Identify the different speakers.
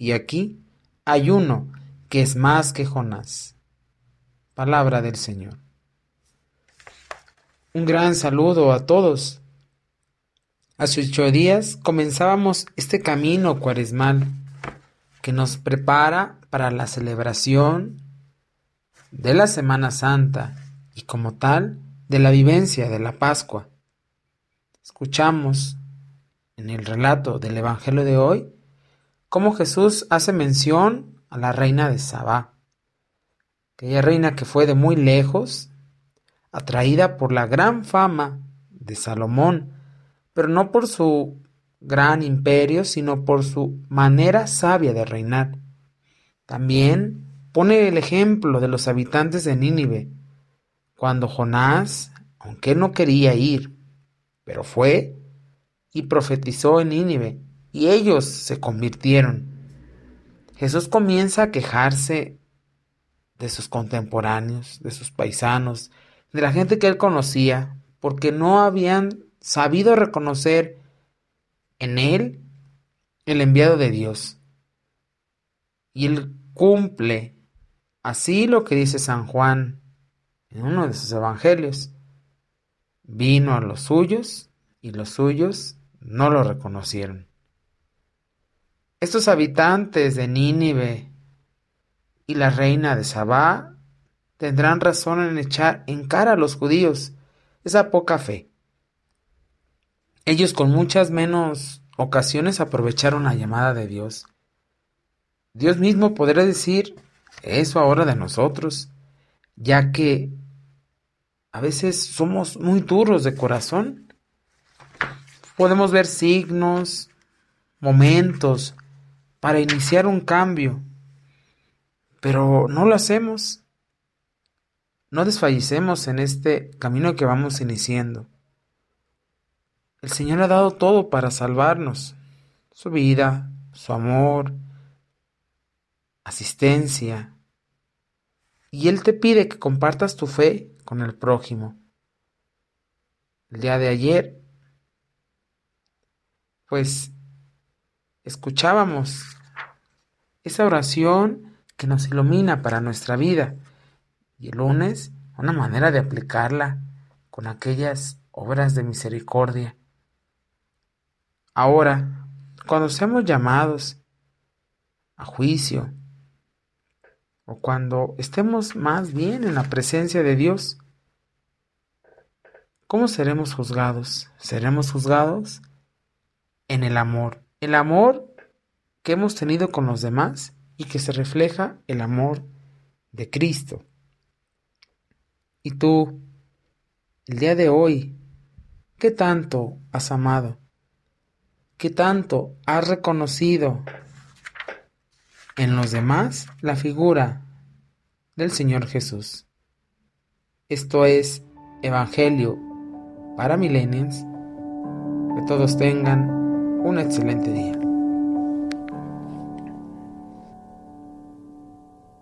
Speaker 1: y aquí hay uno que es más que Jonás. Palabra del Señor. Un gran saludo a todos. Hace ocho días comenzábamos este camino cuaresmal que nos prepara para la celebración de la Semana Santa y como tal de la vivencia de la Pascua. Escuchamos en el relato del Evangelio de hoy cómo Jesús hace mención a la reina de Sabá, aquella reina que fue de muy lejos, atraída por la gran fama de Salomón, pero no por su gran imperio, sino por su manera sabia de reinar. También pone el ejemplo de los habitantes de Nínive, cuando Jonás, aunque no quería ir, pero fue y profetizó en Nínive, y ellos se convirtieron. Jesús comienza a quejarse de sus contemporáneos, de sus paisanos, de la gente que él conocía, porque no habían sabido reconocer en él el enviado de Dios. Y él cumple así lo que dice San Juan en uno de sus evangelios. Vino a los suyos y los suyos no lo reconocieron. Estos habitantes de Nínive y la reina de Sabá tendrán razón en echar en cara a los judíos esa poca fe. Ellos con muchas menos ocasiones aprovecharon la llamada de Dios. Dios mismo podrá decir eso ahora de nosotros, ya que a veces somos muy duros de corazón. Podemos ver signos, momentos, para iniciar un cambio, pero no lo hacemos. No desfallecemos en este camino que vamos iniciando. El Señor ha dado todo para salvarnos, su vida, su amor, asistencia, y Él te pide que compartas tu fe con el prójimo. El día de ayer, pues escuchábamos esa oración que nos ilumina para nuestra vida. Y el lunes, una manera de aplicarla con aquellas obras de misericordia. Ahora, cuando seamos llamados a juicio, o cuando estemos más bien en la presencia de Dios, ¿cómo seremos juzgados? Seremos juzgados en el amor el amor que hemos tenido con los demás y que se refleja el amor de Cristo. Y tú, el día de hoy, ¿qué tanto has amado? ¿Qué tanto has reconocido en los demás la figura del Señor Jesús? Esto es Evangelio para Milenios. Que todos tengan un excelente día.